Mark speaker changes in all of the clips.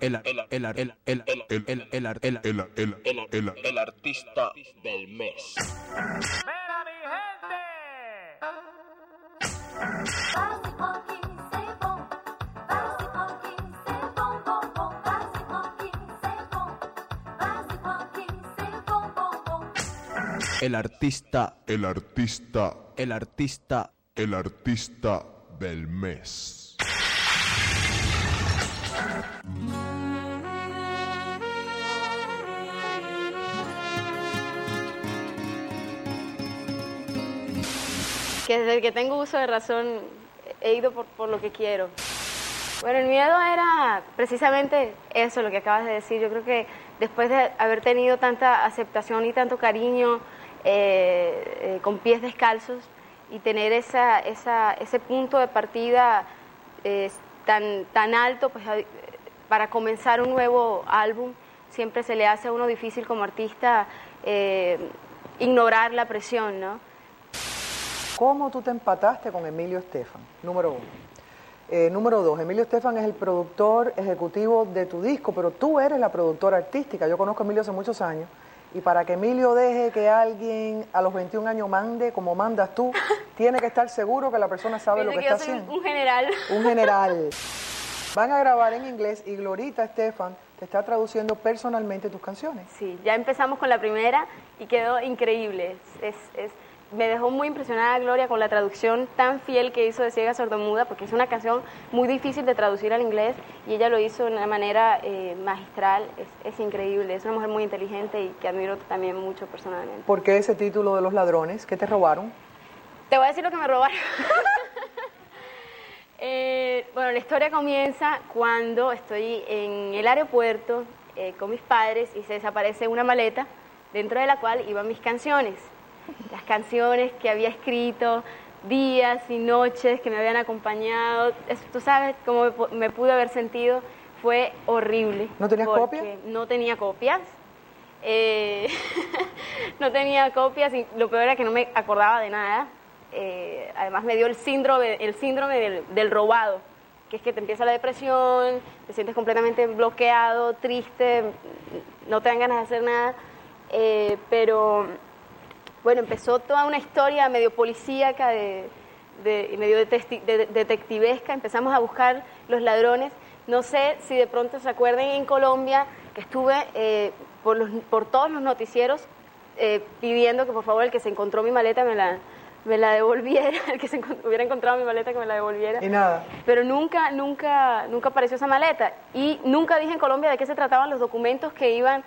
Speaker 1: el artista del mes. ¡Mira mi gente! El
Speaker 2: artista,
Speaker 3: el artista,
Speaker 4: el artista,
Speaker 3: el artista
Speaker 4: del mes
Speaker 5: que desde que tengo uso de razón he ido por, por lo que quiero. Bueno, el miedo era precisamente eso, lo que acabas de decir. Yo creo que después de haber tenido tanta aceptación y tanto cariño eh, eh, con pies descalzos y tener ese punto de partida eh, tan, tan alto pues, para comenzar un nuevo álbum, siempre se le hace a uno difícil como artista eh, ignorar la presión, ¿no?
Speaker 6: ¿Cómo tú te empataste con Emilio Estefan? Número uno. Eh, número dos, Emilio Estefan es el productor ejecutivo de tu disco, pero tú eres la productora artística. Yo conozco a Emilio hace muchos años y para que Emilio deje que alguien a los 21 años mande como mandas tú, tiene que estar seguro que la persona sabe lo que
Speaker 5: que
Speaker 6: está
Speaker 5: yo soy
Speaker 6: haciendo.
Speaker 5: un general.
Speaker 6: Un general. Van a grabar en inglés y Glorita Estefan te está traduciendo personalmente tus canciones.
Speaker 5: Sí, ya empezamos con la primera y quedó increíble. Es, es- es- me dejó muy impresionada Gloria con la traducción tan fiel que hizo de Ciega Sordomuda, porque es una canción muy difícil de traducir al inglés y ella lo hizo de una manera eh, magistral. Es, es increíble, es una mujer muy inteligente y que admiro también mucho personalmente.
Speaker 6: ¿Por qué ese título de los ladrones? ¿Qué te robaron?
Speaker 5: Te voy a decir lo que me robaron. Eh, bueno, la historia comienza cuando estoy en el aeropuerto eh, con mis padres y se desaparece una maleta dentro de la cual iban mis canciones. Las canciones que había escrito días y noches que me habían acompañado. Es- tú sabes cómo me, pu- me pude haber sentido. Fue horrible.
Speaker 6: ¿No tenías copias?
Speaker 5: No tenía copias. Eh, no tenía copias y lo peor era que no me acordaba de nada. Eh, además me dio el síndrome, el síndrome del, robado, que es que te empieza la depresión, te sientes completamente bloqueado, triste, no te dan ganas de hacer nada. Eh, pero bueno, empezó toda una historia medio policíaca, de, y medio detectivesca. Empezamos a buscar los ladrones. No sé si de pronto se acuerdan en Colombia que estuve eh, por, todos los noticieros pidiendo que por favor el que se encontró mi maleta me la, me la devolviera, el que se encont- hubiera encontrado mi maleta que me la devolviera.
Speaker 6: Y nada.
Speaker 5: Pero nunca, nunca, nunca apareció esa maleta. Y nunca dije en Colombia de qué se trataban los documentos que iban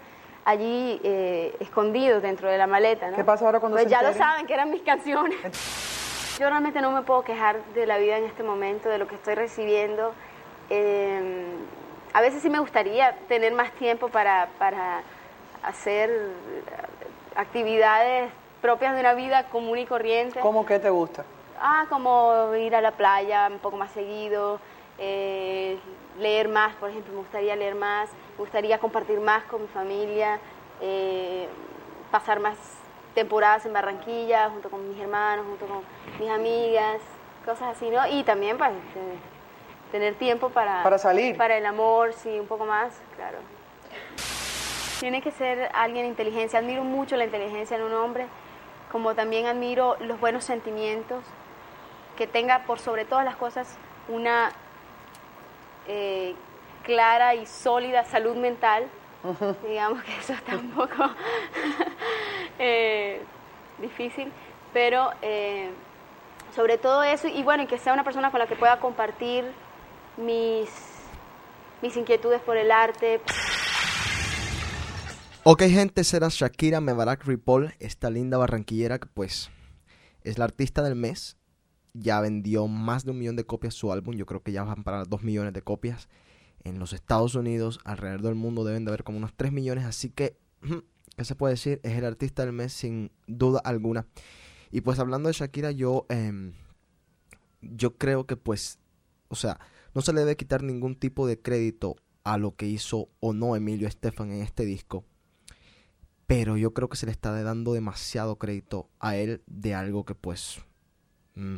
Speaker 5: allí eh, escondidos dentro de la maleta. ¿no?
Speaker 6: ¿Qué pasa ahora cuando
Speaker 5: pues
Speaker 6: se
Speaker 5: ya lo saben, que eran mis canciones. Yo realmente no me puedo quejar de la vida en este momento, de lo que estoy recibiendo. Eh, a veces sí me gustaría tener más tiempo para, para hacer actividades propias de una vida común y corriente.
Speaker 6: ¿Cómo que te gusta?
Speaker 5: Ah, como ir a la playa un poco más seguido, eh, leer más, por ejemplo, me gustaría leer más, me gustaría compartir más con mi familia, eh, pasar más temporadas en Barranquilla junto con mis hermanos, junto con mis amigas, cosas así, ¿no? Y también para tener tiempo para...
Speaker 6: Para salir.
Speaker 5: Para el amor, sí, un poco más, claro. Tiene que ser alguien de inteligencia. Admiro mucho la inteligencia en un hombre, como también admiro los buenos sentimientos, que tenga por sobre todas las cosas una eh, clara y sólida salud mental. Digamos que eso está un poco eh, difícil, pero eh, sobre todo eso, y bueno, y que sea una persona con la que pueda compartir mis, mis inquietudes por el arte,
Speaker 7: Ok, gente, será Shakira Mebarak Ripoll, esta linda barranquillera que pues es la artista del mes. Ya vendió más de un millón de copias su álbum, yo creo que ya van para dos millones de copias. En los Estados Unidos, alrededor del mundo, deben de haber como unos 3 millones. Así que, ¿qué se puede decir? Es el artista del mes sin duda alguna. Y pues hablando de Shakira, yo, em, yo creo que pues, o sea, no se le debe quitar ningún tipo de crédito a lo que hizo o no Emilio Estefan en este disco. Pero yo creo que se le está dando demasiado crédito a él de algo que pues mm,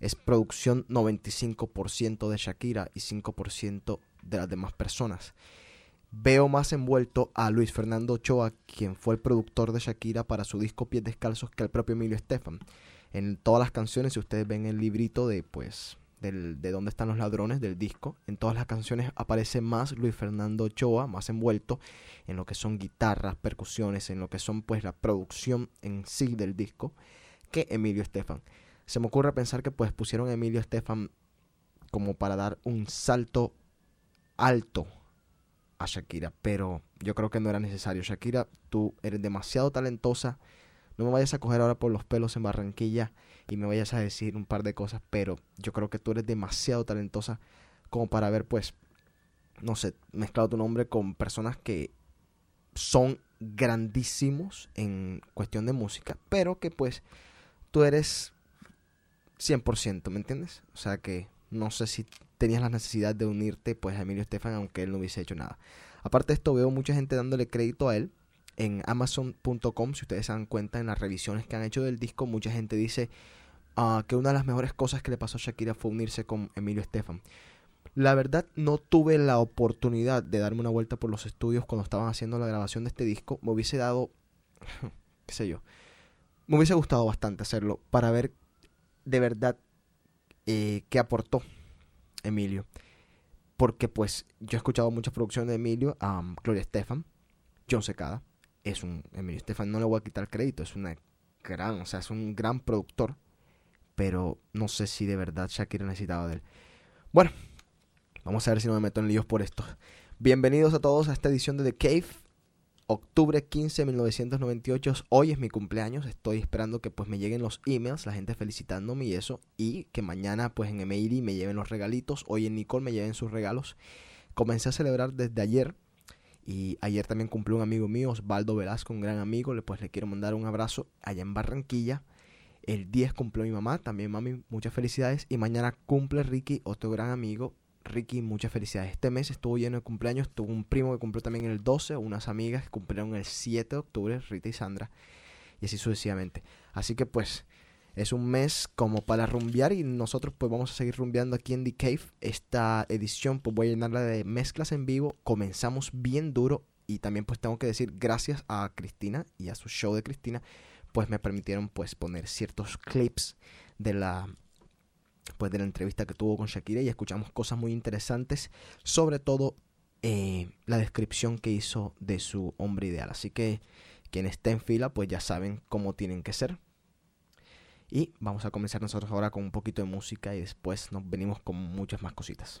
Speaker 7: es producción 95% de Shakira y 5% de las demás personas. Veo más envuelto a Luis Fernando Ochoa, quien fue el productor de Shakira para su disco Pies Descalzos, que el propio Emilio Estefan. En todas las canciones, si ustedes ven el librito de pues de dónde están los ladrones del disco, en todas las canciones aparece más Luis Fernando Ochoa, más envuelto en lo que son guitarras, percusiones, en lo que son pues la producción en sí del disco, que Emilio Estefan. Se me ocurre pensar que pues pusieron a Emilio Estefan como para dar un salto alto a Shakira, pero yo creo que no era necesario. Shakira, tú eres demasiado talentosa. No me vayas a coger ahora por los pelos en Barranquilla y me vayas a decir un par de cosas, pero yo creo que tú eres demasiado talentosa como para haber, pues, no sé, mezclado tu nombre con personas que son grandísimos en cuestión de música, pero que pues tú eres 100%, ¿me entiendes? O sea que no sé si tenías la necesidad de unirte pues a Emilio Estefan aunque él no hubiese hecho nada. Aparte de esto veo mucha gente dándole crédito a él en amazon.com, si ustedes se dan cuenta en las revisiones que han hecho del disco, mucha gente dice ah, que una de las mejores cosas que le pasó a Shakira fue unirse con Emilio Estefan. La verdad no tuve la oportunidad de darme una vuelta por los estudios cuando estaban haciendo la grabación de este disco. Me hubiese dado, qué sé yo, me hubiese gustado bastante hacerlo para ver de verdad eh, qué aportó Emilio. Porque pues yo he escuchado muchas producciones de Emilio, Gloria Estefan, John Secada, es un Estefan, no le voy a quitar crédito, es una gran, o sea, es un gran productor, pero no sé si de verdad Shakira necesitaba de él. Bueno, vamos a ver si no me meto en líos por esto. Bienvenidos a todos a esta edición de The Cave, octubre 15 de 1998. Hoy es mi cumpleaños. Estoy esperando que pues me lleguen los emails, la gente felicitándome y eso. Y que mañana pues en Emeiri me lleven los regalitos. Hoy en Nicole me lleven sus regalos. Comencé a celebrar desde ayer. Y ayer también cumplió un amigo mío, Osvaldo Velasco, un gran amigo. Le, pues le quiero mandar un abrazo allá en Barranquilla. El 10 cumplió mi mamá, también mami, muchas felicidades. Y mañana cumple Ricky, otro gran amigo, Ricky, muchas felicidades. Este mes estuvo lleno de cumpleaños. Tuvo un primo que cumplió también el 12, unas amigas que cumplieron el 7 de octubre, Rita y Sandra, y así sucesivamente. Así que pues es un mes como para rumbear y nosotros pues vamos a seguir rumbeando aquí en The Cave. Esta edición pues voy a llenarla de mezclas en vivo. Comenzamos bien duro y también pues tengo que decir gracias a Cristina y a su show de Cristina pues me permitieron pues poner ciertos clips de la pues de la entrevista que tuvo con Shakira y escuchamos cosas muy interesantes, sobre todo eh, la descripción que hizo de su hombre ideal. Así que quien esté en fila, pues ya saben cómo tienen que ser. Y vamos a comenzar nosotros ahora con un poquito de música y después nos venimos con muchas más cositas.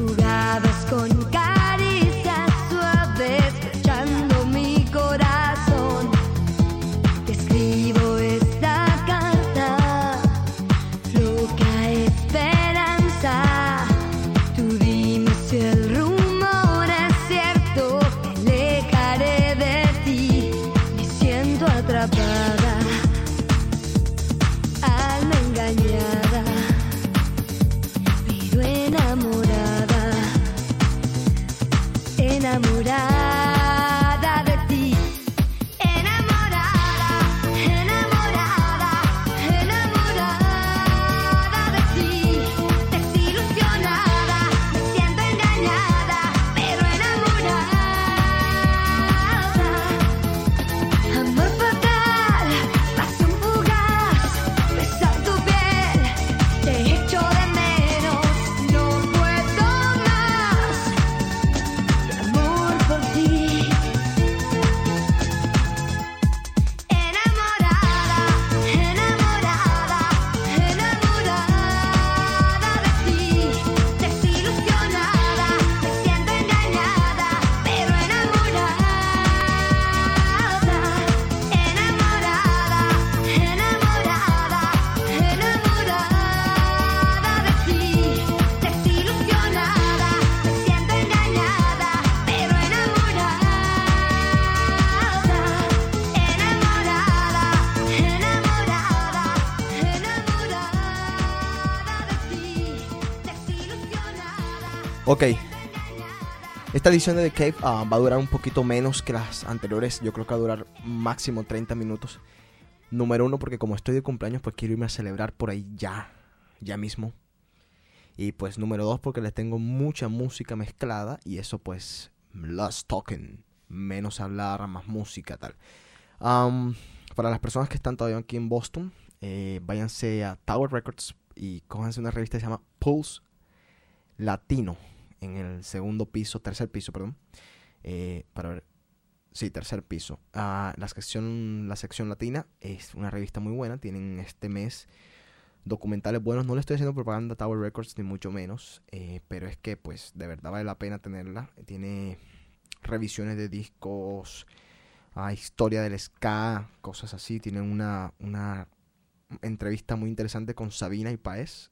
Speaker 1: jugadas
Speaker 7: con Esta edición de The Cave ah, va a durar un poquito menos que las anteriores. Yo creo que va a durar máximo 30 minutos. Número uno, porque como estoy de cumpleaños, pues quiero irme a celebrar por ahí ya. Ya mismo. Y pues número dos, porque les tengo mucha música mezclada. Y eso pues, less talking. Menos hablar, más música, tal. Am, para las personas que están todavía aquí en Boston, eh, váyanse a Tower Records y cójanse una revista que se llama Pulse Latino en el segundo piso, tercer piso, perdón. eh, para ver. Sí, tercer piso. Ah, la, sección, la sección latina es una revista muy buena. Tienen este mes documentales buenos. No le estoy haciendo propaganda a Tower Records, ni mucho menos. eh, pero es que, pues, de verdad vale la pena tenerla. Tiene revisiones de discos, ah, historia del ska, cosas así. Tienen una, una entrevista muy interesante con Sabina y Paez.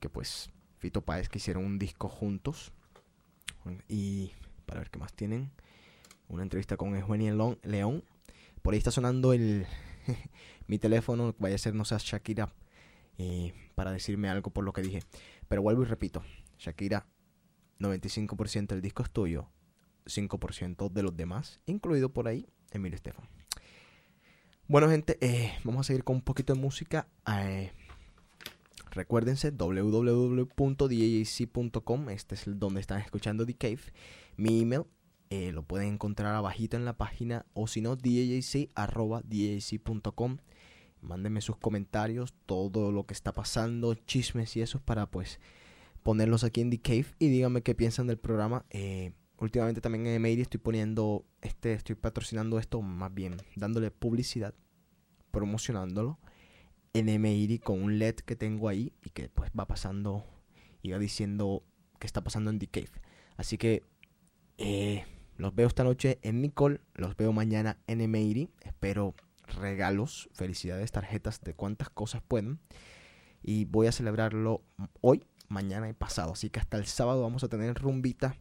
Speaker 7: que pues Fito Páez que hicieron un disco juntos. Y para ver qué más tienen. Una entrevista con Eugenia León. Por ahí está sonando el mi teléfono. Vaya a ser, no sea Shakira. eh, para decirme algo por lo que dije. Pero vuelvo y repito. Shakira, 95% del disco es tuyo. 5% de los demás. Incluido por ahí Emilio Estefan. Bueno, gente, eh, vamos a seguir con un poquito de música. Eh, Recuérdense www.djc.com, este es donde están escuchando The Cave. Mi email eh, lo pueden encontrar abajito en la página o si no djc@djc.com. Mándenme sus comentarios, todo lo que está pasando, chismes y eso para pues ponerlos aquí en The Cave y díganme qué piensan del programa. Eh, últimamente también en Email estoy poniendo este estoy patrocinando esto, más bien dándole publicidad, promocionándolo en MIRI con un LED que tengo ahí y que pues va pasando y va diciendo qué está pasando en The Cave. Así que eh, los veo esta noche en mi call, los veo mañana en MIRI. Espero regalos, felicidades, tarjetas de cuantas cosas puedan. Y voy a celebrarlo hoy, mañana y pasado. Así que hasta el sábado vamos a tener rumbita.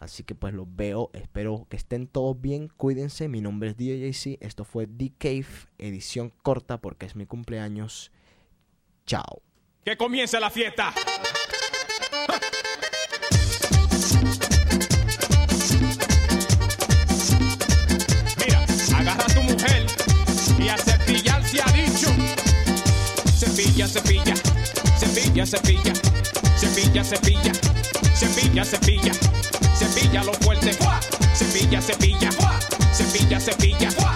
Speaker 7: Así que pues los veo, espero que estén todos bien, cuídense, mi nombre es DJC, esto fue The Cave, edición corta porque es mi cumpleaños. Chao.
Speaker 8: Que comience la fiesta. Mira, agarra a tu mujer y a cepillar se ha dicho. Cepilla, cepilla, cepilla, cepilla, cepilla, cepilla, cepilla, cepilla. cepilla. Cepilla los fuertes. Cepilla, cepilla. Cepilla, cepilla.